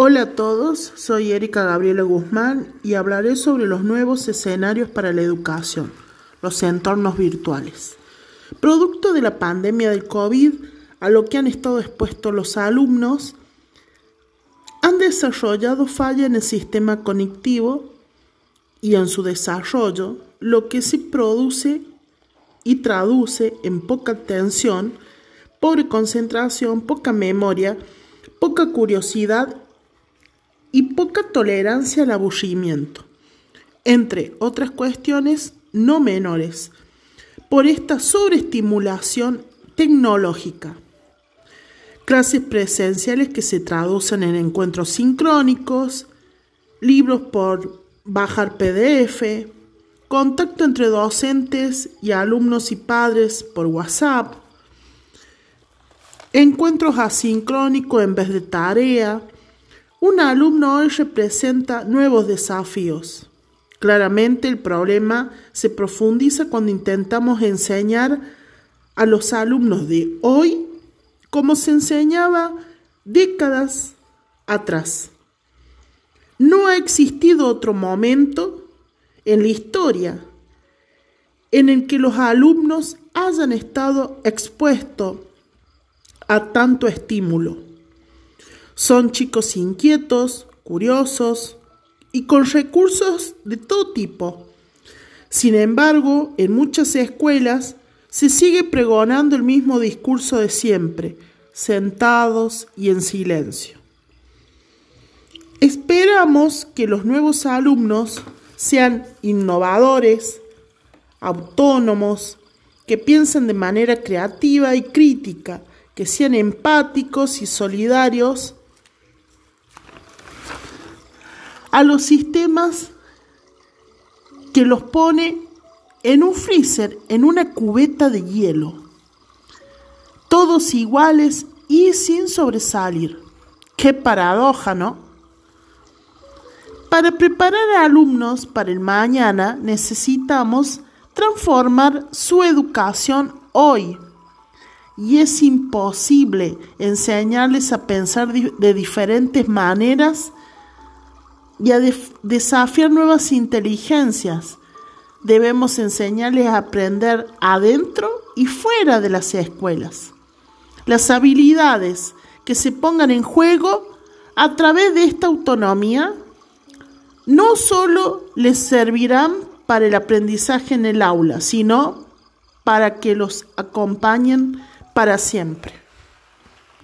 Hola a todos, soy Erika Gabriela Guzmán y hablaré sobre los nuevos escenarios para la educación, los entornos virtuales. Producto de la pandemia del COVID, a lo que han estado expuestos los alumnos, han desarrollado falla en el sistema conectivo y en su desarrollo, lo que se produce y traduce en poca atención, pobre concentración, poca memoria, poca curiosidad y poca tolerancia al aburrimiento, entre otras cuestiones no menores, por esta sobreestimulación tecnológica. Clases presenciales que se traducen en encuentros sincrónicos, libros por bajar PDF, contacto entre docentes y alumnos y padres por WhatsApp, encuentros asincrónicos en vez de tarea, un alumno hoy representa nuevos desafíos. Claramente el problema se profundiza cuando intentamos enseñar a los alumnos de hoy como se enseñaba décadas atrás. No ha existido otro momento en la historia en el que los alumnos hayan estado expuestos a tanto estímulo. Son chicos inquietos, curiosos y con recursos de todo tipo. Sin embargo, en muchas escuelas se sigue pregonando el mismo discurso de siempre, sentados y en silencio. Esperamos que los nuevos alumnos sean innovadores, autónomos, que piensen de manera creativa y crítica, que sean empáticos y solidarios a los sistemas que los pone en un freezer, en una cubeta de hielo, todos iguales y sin sobresalir. Qué paradoja, ¿no? Para preparar a alumnos para el mañana necesitamos transformar su educación hoy. Y es imposible enseñarles a pensar de diferentes maneras y a desafiar nuevas inteligencias. Debemos enseñarles a aprender adentro y fuera de las escuelas. Las habilidades que se pongan en juego a través de esta autonomía no solo les servirán para el aprendizaje en el aula, sino para que los acompañen para siempre.